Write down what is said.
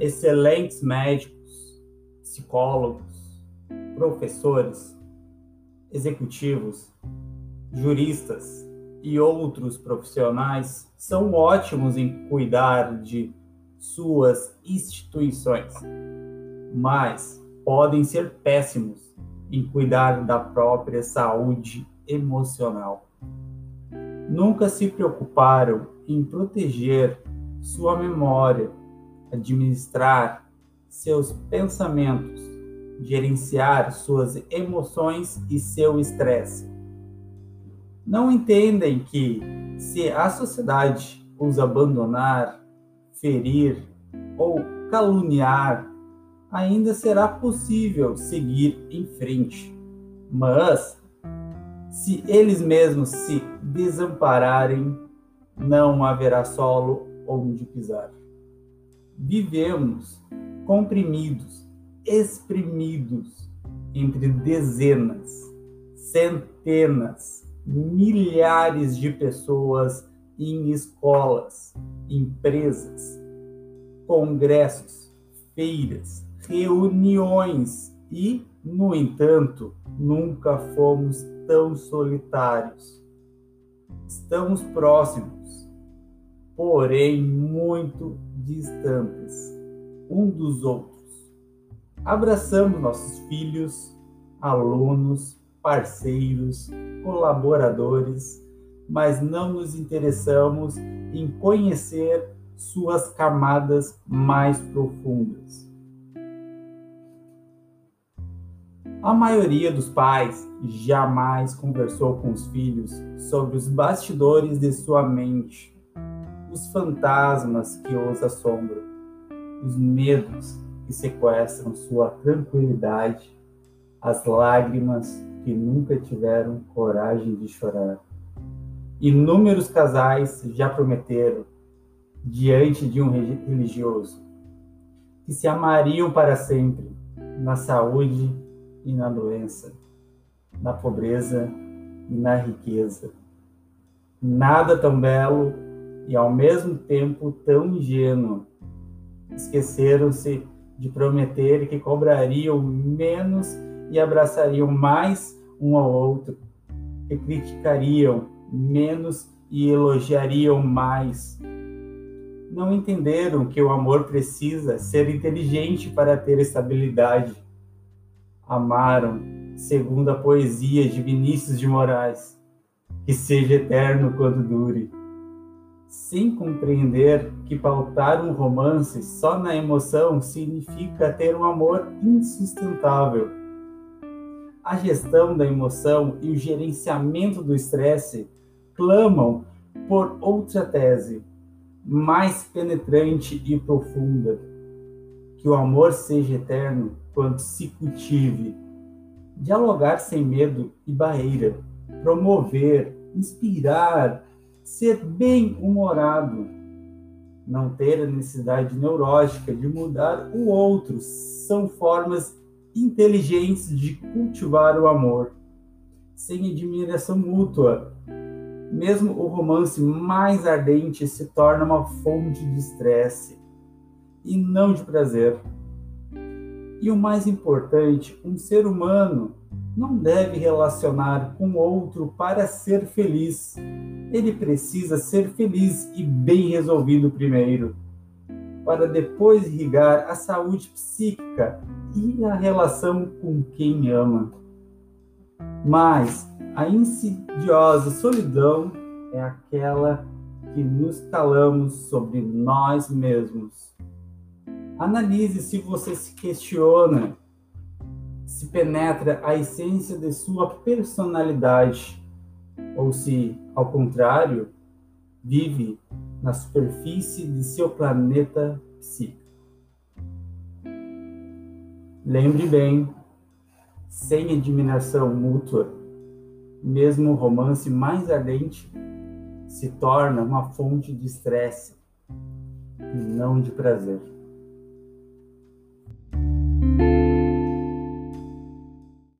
excelentes médicos, psicólogos, professores, executivos, juristas e outros profissionais são ótimos em cuidar de suas instituições, mas podem ser péssimos em cuidar da própria saúde emocional. Nunca se preocuparam em proteger sua memória, administrar seus pensamentos, gerenciar suas emoções e seu estresse. Não entendem que, se a sociedade os abandonar, ferir ou caluniar, ainda será possível seguir em frente. Mas, se eles mesmos se desampararem, não haverá solo onde pisar. Vivemos comprimidos, exprimidos entre dezenas, centenas, milhares de pessoas em escolas, empresas, congressos, feiras, reuniões e, no entanto, nunca fomos tão solitários. Estamos próximos, porém muito distantes um dos outros. Abraçamos nossos filhos, alunos, parceiros, colaboradores, mas não nos interessamos em conhecer suas camadas mais profundas. A maioria dos pais jamais conversou com os filhos sobre os bastidores de sua mente, os fantasmas que os assombram, os medos que sequestram sua tranquilidade, as lágrimas que nunca tiveram coragem de chorar. Inúmeros casais já prometeram, diante de um religioso, que se amariam para sempre, na saúde e na doença, na pobreza e na riqueza. Nada tão belo e ao mesmo tempo tão ingênuo. Esqueceram-se de prometer que cobrariam menos e abraçariam mais um ao outro, que criticariam menos e elogiariam mais. Não entenderam que o amor precisa ser inteligente para ter estabilidade. Amaram, segundo a poesia de Vinícius de Moraes, que seja eterno quando dure. Sem compreender que pautar um romance só na emoção significa ter um amor insustentável a gestão da emoção e o gerenciamento do estresse clamam por outra tese, mais penetrante e profunda. Que o amor seja eterno quando se cultive. Dialogar sem medo e barreira, promover, inspirar, ser bem-humorado, não ter a necessidade neurótica de mudar o outro, são formas inteligentes de cultivar o amor, sem admiração mútua. Mesmo o romance mais ardente se torna uma fonte de estresse e não de prazer. E o mais importante, um ser humano não deve relacionar com outro para ser feliz. Ele precisa ser feliz e bem resolvido primeiro para depois irrigar a saúde psíquica e a relação com quem ama. Mas a insidiosa solidão é aquela que nos calamos sobre nós mesmos. Analise se você se questiona, se penetra a essência de sua personalidade, ou se, ao contrário, vive na superfície de seu planeta psíquico. Lembre bem, sem admiração mútua, mesmo o romance mais ardente se torna uma fonte de estresse e não de prazer.